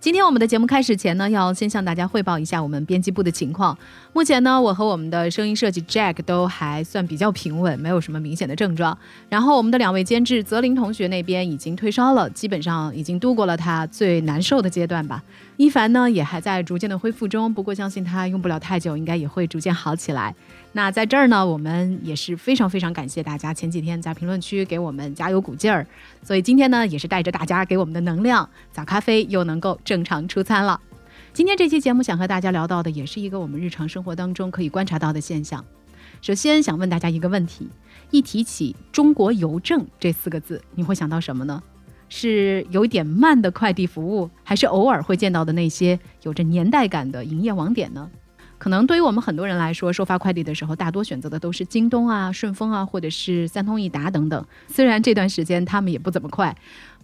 今天我们的节目开始前呢，要先向大家汇报一下我们编辑部的情况。目前呢，我和我们的声音设计 Jack 都还算比较平稳，没有什么明显的症状。然后我们的两位监制泽林同学那边已经退烧了，基本上已经度过了他最难受的阶段吧。一凡呢也还在逐渐的恢复中，不过相信他用不了太久，应该也会逐渐好起来。那在这儿呢，我们也是非常非常感谢大家前几天在评论区给我们加油鼓劲儿，所以今天呢也是带着大家给我们的能量，早咖啡又能够正常出餐了。今天这期节目想和大家聊到的，也是一个我们日常生活当中可以观察到的现象。首先想问大家一个问题：一提起中国邮政这四个字，你会想到什么呢？是有点慢的快递服务，还是偶尔会见到的那些有着年代感的营业网点呢？可能对于我们很多人来说，收发快递的时候，大多选择的都是京东啊、顺丰啊，或者是三通一达等等。虽然这段时间他们也不怎么快，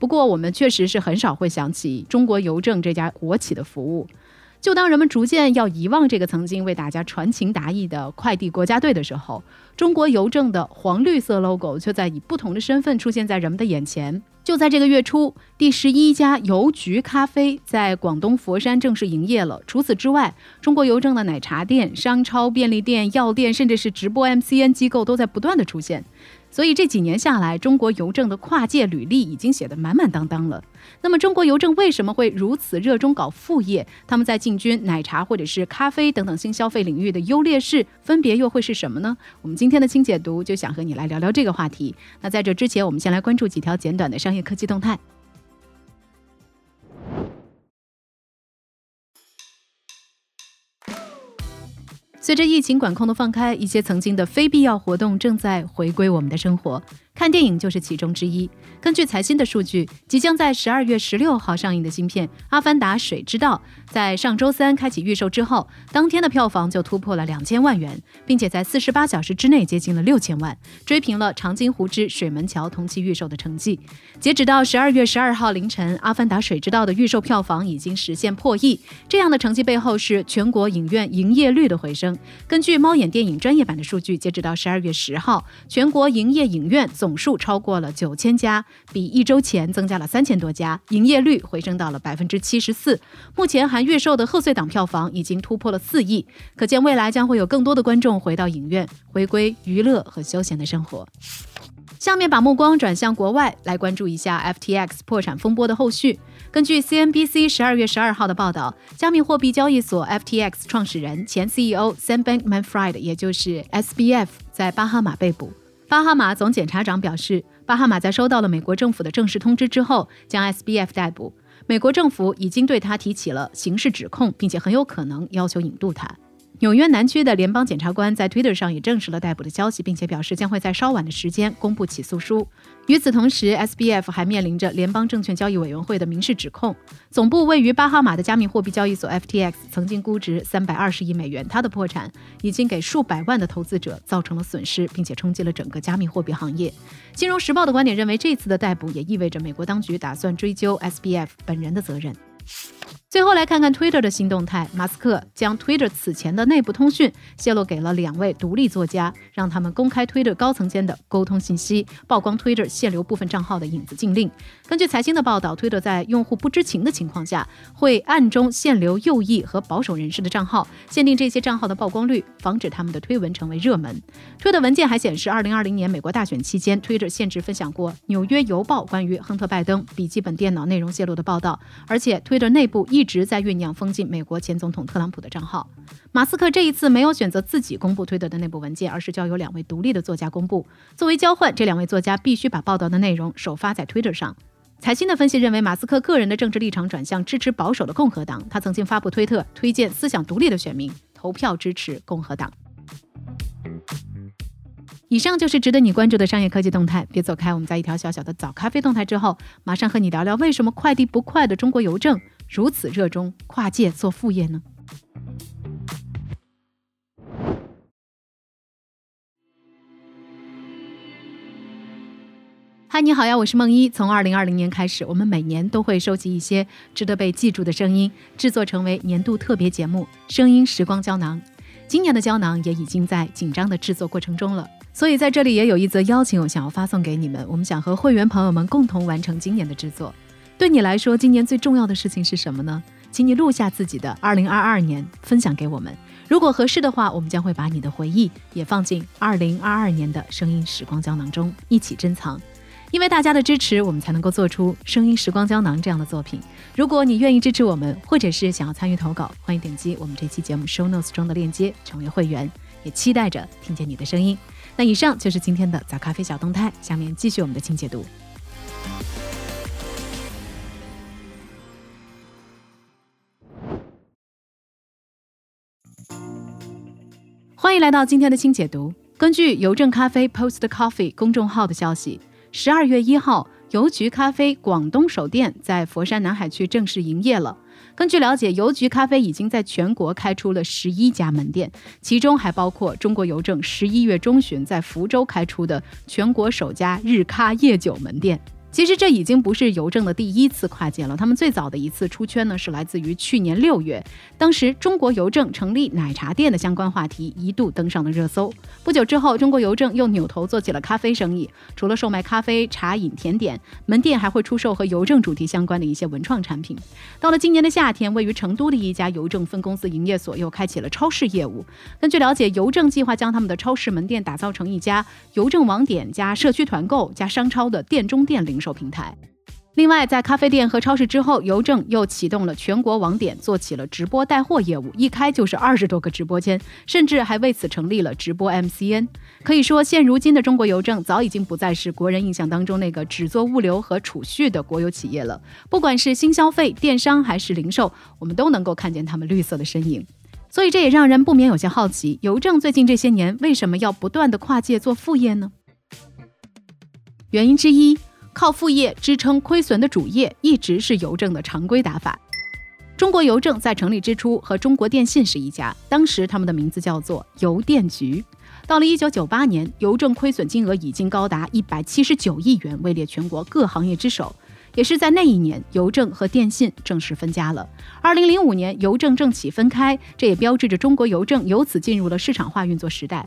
不过我们确实是很少会想起中国邮政这家国企的服务。就当人们逐渐要遗忘这个曾经为大家传情达意的快递国家队的时候，中国邮政的黄绿色 logo 却在以不同的身份出现在人们的眼前。就在这个月初，第十一家邮局咖啡在广东佛山正式营业了。除此之外，中国邮政的奶茶店、商超、便利店、药店，甚至是直播 MCN 机构都在不断的出现。所以这几年下来，中国邮政的跨界履历已经写得满满当当了。那么，中国邮政为什么会如此热衷搞副业？他们在进军奶茶或者是咖啡等等新消费领域的优劣势，分别又会是什么呢？我们今天的轻解读就想和你来聊聊这个话题。那在这之前，我们先来关注几条简短的商业科技动态。随着疫情管控的放开，一些曾经的非必要活动正在回归我们的生活。看电影就是其中之一。根据财新的数据，即将在十二月十六号上映的新片《阿凡达：水之道》在上周三开启预售之后，当天的票房就突破了两千万元，并且在四十八小时之内接近了六千万，追平了《长津湖之水门桥》同期预售的成绩。截止到十二月十二号凌晨，《阿凡达：水之道》的预售票房已经实现破亿。这样的成绩背后是全国影院营业率的回升。根据猫眼电影专业版的数据，截止到十二月十号，全国营业影院总数超过了九千家，比一周前增加了三千多家，营业率回升到了百分之七十四。目前含预售的贺岁档票房已经突破了四亿，可见未来将会有更多的观众回到影院，回归娱乐和休闲的生活。下面把目光转向国外，来关注一下 FTX 破产风波的后续。根据 CNBC 十二月十二号的报道，加密货币交易所 FTX 创始人、前 CEO Sam Bankman-Fried，也就是 SBF，在巴哈马被捕。巴哈马总检察长表示，巴哈马在收到了美国政府的正式通知之后，将 SBF 逮捕。美国政府已经对他提起了刑事指控，并且很有可能要求引渡他。纽约南区的联邦检察官在 Twitter 上也证实了逮捕的消息，并且表示将会在稍晚的时间公布起诉书。与此同时，SBF 还面临着联邦证券交易委员会的民事指控。总部位于巴哈马的加密货币交易所 FTX 曾经估值三百二十亿美元，它的破产已经给数百万的投资者造成了损失，并且冲击了整个加密货币行业。金融时报的观点认为，这次的逮捕也意味着美国当局打算追究 SBF 本人的责任。最后来看看 Twitter 的新动态，马斯克将 Twitter 此前的内部通讯泄露给了两位独立作家，让他们公开 Twitter 高层间的沟通信息，曝光 Twitter 限流部分账号的影子禁令。根据财经的报道，Twitter 在用户不知情的情况下，会暗中限流右翼和保守人士的账号，限定这些账号的曝光率，防止他们的推文成为热门。Twitter 文件还显示，2020年美国大选期间，Twitter 限制分享过《纽约邮报》关于亨特·拜登笔记本电脑内容泄露的报道，而且 Twitter 内部一。一直在酝酿封禁美国前总统特朗普的账号。马斯克这一次没有选择自己公布推特的内部文件，而是交由两位独立的作家公布。作为交换，这两位作家必须把报道的内容首发在推特上。财新的分析认为，马斯克个人的政治立场转向支持保守的共和党。他曾经发布推特，推荐思想独立的选民投票支持共和党。以上就是值得你关注的商业科技动态，别走开。我们在一条小小的早咖啡动态之后，马上和你聊聊为什么快递不快的中国邮政。如此热衷跨界做副业呢？嗨你好呀我是梦一。从二零二零年开始我们每年都会收集一些值得被记住的声音制作成为年度特别节目声音时光胶囊。今年的胶囊也已经在紧张的制作过程中了所以在这里也有一则邀请我想要发送给你们我们想和会员朋友们共同完成今年的制作。对你来说，今年最重要的事情是什么呢？请你录下自己的二零二二年，分享给我们。如果合适的话，我们将会把你的回忆也放进二零二二年的声音时光胶囊中，一起珍藏。因为大家的支持，我们才能够做出《声音时光胶囊》这样的作品。如果你愿意支持我们，或者是想要参与投稿，欢迎点击我们这期节目 show notes 中的链接成为会员。也期待着听见你的声音。那以上就是今天的早咖啡小动态，下面继续我们的清解读。欢迎来到今天的清解读。根据邮政咖啡 Post Coffee 公众号的消息。十二月一号，邮局咖啡广东首店在佛山南海区正式营业了。根据了解，邮局咖啡已经在全国开出了十一家门店，其中还包括中国邮政十一月中旬在福州开出的全国首家日咖夜酒门店。其实这已经不是邮政的第一次跨界了。他们最早的一次出圈呢，是来自于去年六月，当时中国邮政成立奶茶店的相关话题一度登上了热搜。不久之后，中国邮政又扭头做起了咖啡生意，除了售卖咖啡、茶饮、甜点，门店还会出售和邮政主题相关的一些文创产品。到了今年的夏天，位于成都的一家邮政分公司营业所又开启了超市业务。根据了解，邮政计划将他们的超市门店打造成一家邮政网点加社区团购加商超的店中店零售售平台。另外，在咖啡店和超市之后，邮政又启动了全国网点，做起了直播带货业务，一开就是二十多个直播间，甚至还为此成立了直播 MCN。可以说，现如今的中国邮政早已经不再是国人印象当中那个只做物流和储蓄的国有企业了。不管是新消费、电商还是零售，我们都能够看见他们绿色的身影。所以，这也让人不免有些好奇：邮政最近这些年为什么要不断的跨界做副业呢？原因之一。靠副业支撑亏损的主业，一直是邮政的常规打法。中国邮政在成立之初和中国电信是一家，当时他们的名字叫做邮电局。到了一九九八年，邮政亏损金额已经高达一百七十九亿元，位列全国各行业之首。也是在那一年，邮政和电信正式分家了。二零零五年，邮政政企分开，这也标志着中国邮政由此进入了市场化运作时代。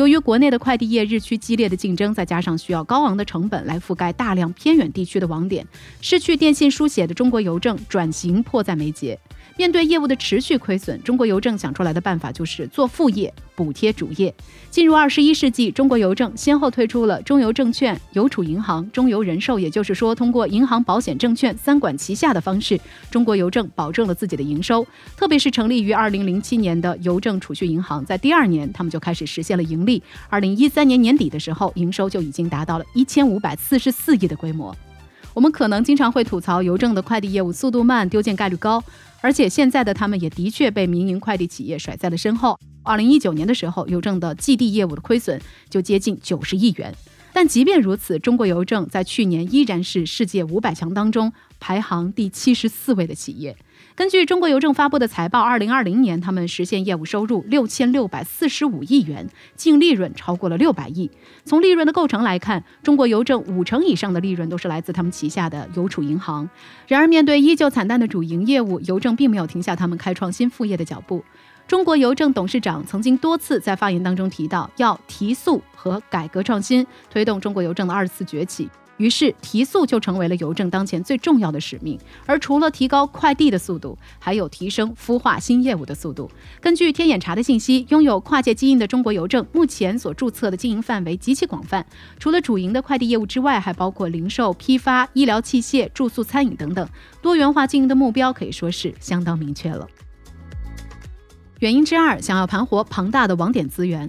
由于国内的快递业日趋激烈的竞争，再加上需要高昂的成本来覆盖大量偏远地区的网点，失去电信书写的中国邮政转型迫在眉睫。面对业务的持续亏损，中国邮政想出来的办法就是做副业补贴主业。进入二十一世纪，中国邮政先后推出了中邮证券、邮储银行、中邮人寿，也就是说，通过银行、保险、证券三管齐下的方式，中国邮政保证了自己的营收。特别是成立于二零零七年的邮政储蓄银行，在第二年他们就开始实现了盈利。二零一三年年底的时候，营收就已经达到了一千五百四十四亿的规模。我们可能经常会吐槽邮政的快递业务速度慢，丢件概率高。而且现在的他们也的确被民营快递企业甩在了身后。二零一九年的时候，邮政的寄递业务的亏损就接近九十亿元。但即便如此，中国邮政在去年依然是世界五百强当中排行第七十四位的企业。根据中国邮政发布的财报，二零二零年他们实现业务收入六千六百四十五亿元，净利润超过了六百亿。从利润的构成来看，中国邮政五成以上的利润都是来自他们旗下的邮储银行。然而，面对依旧惨淡的主营业务，邮政并没有停下他们开创新副业的脚步。中国邮政董事长曾经多次在发言当中提到，要提速和改革创新，推动中国邮政的二次崛起。于是，提速就成为了邮政当前最重要的使命。而除了提高快递的速度，还有提升孵化新业务的速度。根据天眼查的信息，拥有跨界基因的中国邮政目前所注册的经营范围极其广泛，除了主营的快递业务之外，还包括零售、批发、医疗器械、住宿、餐饮等等。多元化经营的目标可以说是相当明确了。原因之二，想要盘活庞大的网点资源。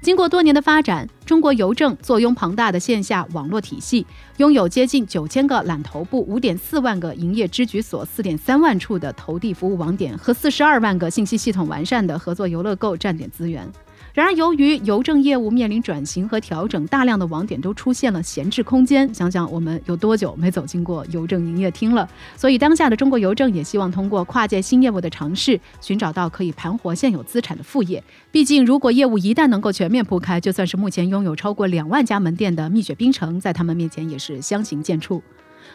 经过多年的发展，中国邮政坐拥庞大的线下网络体系，拥有接近九千个揽投部、五点四万个营业支局所、四点三万处的投递服务网点和四十二万个信息系统完善的合作游乐购站点资源。然而，由于邮政业务面临转型和调整，大量的网点都出现了闲置空间。想想我们有多久没走进过邮政营业厅了？所以，当下的中国邮政也希望通过跨界新业务的尝试，寻找到可以盘活现有资产的副业。毕竟，如果业务一旦能够全面铺开，就算是目前拥有超过两万家门店的蜜雪冰城，在他们面前也是相形见绌。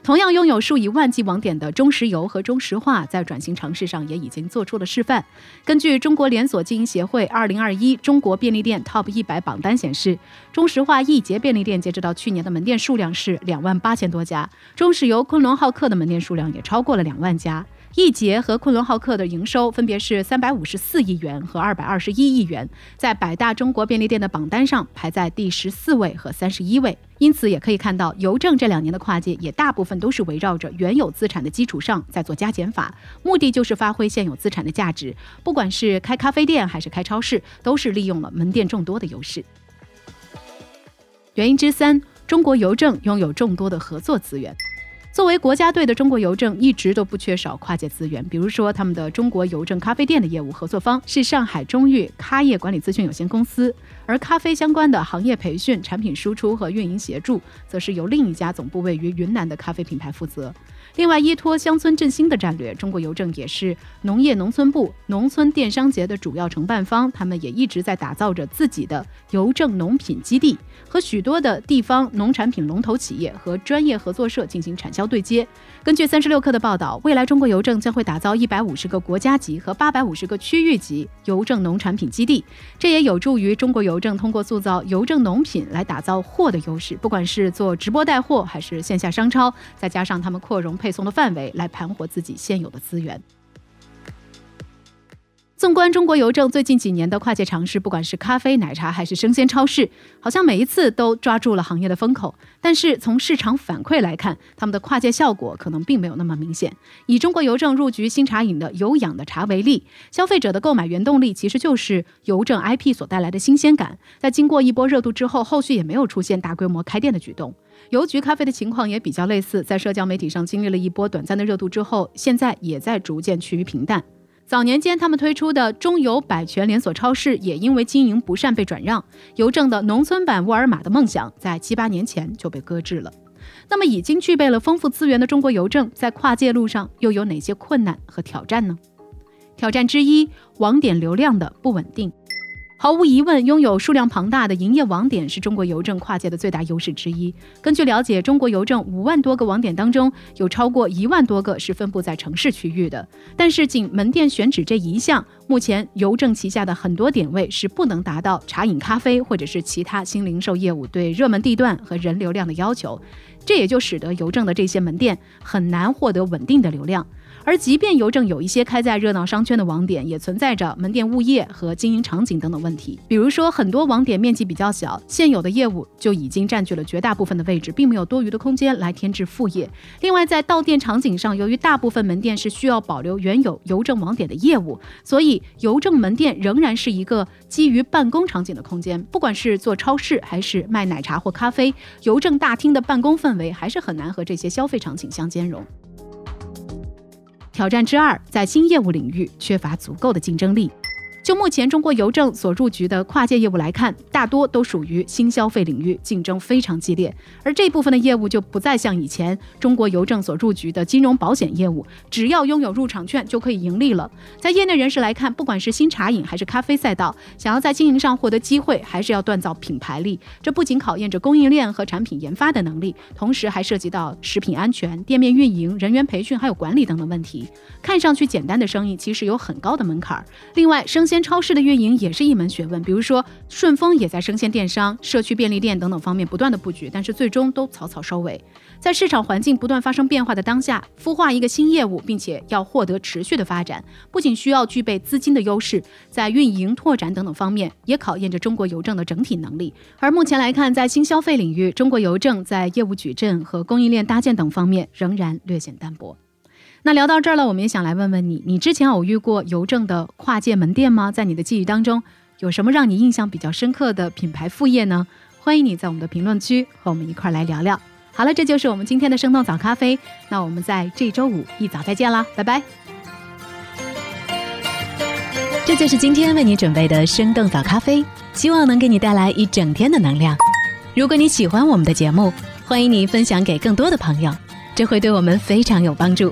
同样拥有数以万计网点的中石油和中石化，在转型尝试上也已经做出了示范。根据中国连锁经营协会二零二一中国便利店 TOP 一百榜单显示，中石化易捷便利店截止到去年的门店数量是两万八千多家，中石油昆仑好客的门店数量也超过了两万家。易捷和昆仑浩克的营收分别是三百五十四亿元和二百二十一亿元，在百大中国便利店的榜单上排在第十四位和三十一位。因此，也可以看到邮政这两年的跨界也大部分都是围绕着原有资产的基础上在做加减法，目的就是发挥现有资产的价值。不管是开咖啡店还是开超市，都是利用了门店众多的优势。原因之三，中国邮政拥有众多的合作资源。作为国家队的中国邮政一直都不缺少跨界资源，比如说他们的中国邮政咖啡店的业务合作方是上海中裕咖业管理咨询有限公司，而咖啡相关的行业培训、产品输出和运营协助，则是由另一家总部位于云南的咖啡品牌负责。另外，依托乡村振兴的战略，中国邮政也是农业农村部农村电商节的主要承办方。他们也一直在打造着自己的邮政农品基地，和许多的地方农产品龙头企业和专业合作社进行产销对接。根据三十六氪的报道，未来中国邮政将会打造一百五十个国家级和八百五十个区域级邮政农产品基地，这也有助于中国邮邮政通过塑造邮政农品来打造货的优势。不管是做直播带货，还是线下商超，再加上他们扩容。配送的范围来盘活自己现有的资源。纵观中国邮政最近几年的跨界尝试，不管是咖啡、奶茶还是生鲜超市，好像每一次都抓住了行业的风口。但是从市场反馈来看，他们的跨界效果可能并没有那么明显。以中国邮政入局新茶饮的有氧的茶为例，消费者的购买原动力其实就是邮政 IP 所带来的新鲜感。在经过一波热度之后，后续也没有出现大规模开店的举动。邮局咖啡的情况也比较类似，在社交媒体上经历了一波短暂的热度之后，现在也在逐渐趋于平淡。早年间，他们推出的中邮百全连锁超市也因为经营不善被转让。邮政的农村版沃尔玛的梦想，在七八年前就被搁置了。那么，已经具备了丰富资源的中国邮政，在跨界路上又有哪些困难和挑战呢？挑战之一，网点流量的不稳定。毫无疑问，拥有数量庞大的营业网点是中国邮政跨界的最大优势之一。根据了解，中国邮政五万多个网点当中，有超过一万多个是分布在城市区域的。但是，仅门店选址这一项，目前邮政旗下的很多点位是不能达到茶饮、咖啡或者是其他新零售业务对热门地段和人流量的要求。这也就使得邮政的这些门店很难获得稳定的流量。而即便邮政有一些开在热闹商圈的网点，也存在着门店物业和经营场景等等问题。比如说，很多网点面积比较小，现有的业务就已经占据了绝大部分的位置，并没有多余的空间来添置副业。另外，在到店场景上，由于大部分门店是需要保留原有邮政网点的业务，所以邮政门店仍然是一个基于办公场景的空间。不管是做超市还是卖奶茶或咖啡，邮政大厅的办公氛围还是很难和这些消费场景相兼容。挑战之二，在新业务领域缺乏足够的竞争力。就目前中国邮政所入局的跨界业务来看，大多都属于新消费领域，竞争非常激烈。而这部分的业务就不再像以前中国邮政所入局的金融保险业务，只要拥有入场券就可以盈利了。在业内人士来看，不管是新茶饮还是咖啡赛道，想要在经营上获得机会，还是要锻造品牌力。这不仅考验着供应链和产品研发的能力，同时还涉及到食品安全、店面运营、人员培训还有管理等等问题。看上去简单的生意，其实有很高的门槛儿。另外，生鲜超市的运营也是一门学问，比如说顺丰也在生鲜电商、社区便利店等等方面不断的布局，但是最终都草草收尾。在市场环境不断发生变化的当下，孵化一个新业务，并且要获得持续的发展，不仅需要具备资金的优势，在运营拓展等等方面，也考验着中国邮政的整体能力。而目前来看，在新消费领域，中国邮政在业务矩阵和供应链搭建等方面仍然略显单薄。那聊到这儿了，我们也想来问问你，你之前偶遇过邮政的跨界门店吗？在你的记忆当中，有什么让你印象比较深刻的品牌副业呢？欢迎你在我们的评论区和我们一块儿来聊聊。好了，这就是我们今天的生动早咖啡。那我们在这周五一早再见啦，拜拜。这就是今天为你准备的生动早咖啡，希望能给你带来一整天的能量。如果你喜欢我们的节目，欢迎你分享给更多的朋友，这会对我们非常有帮助。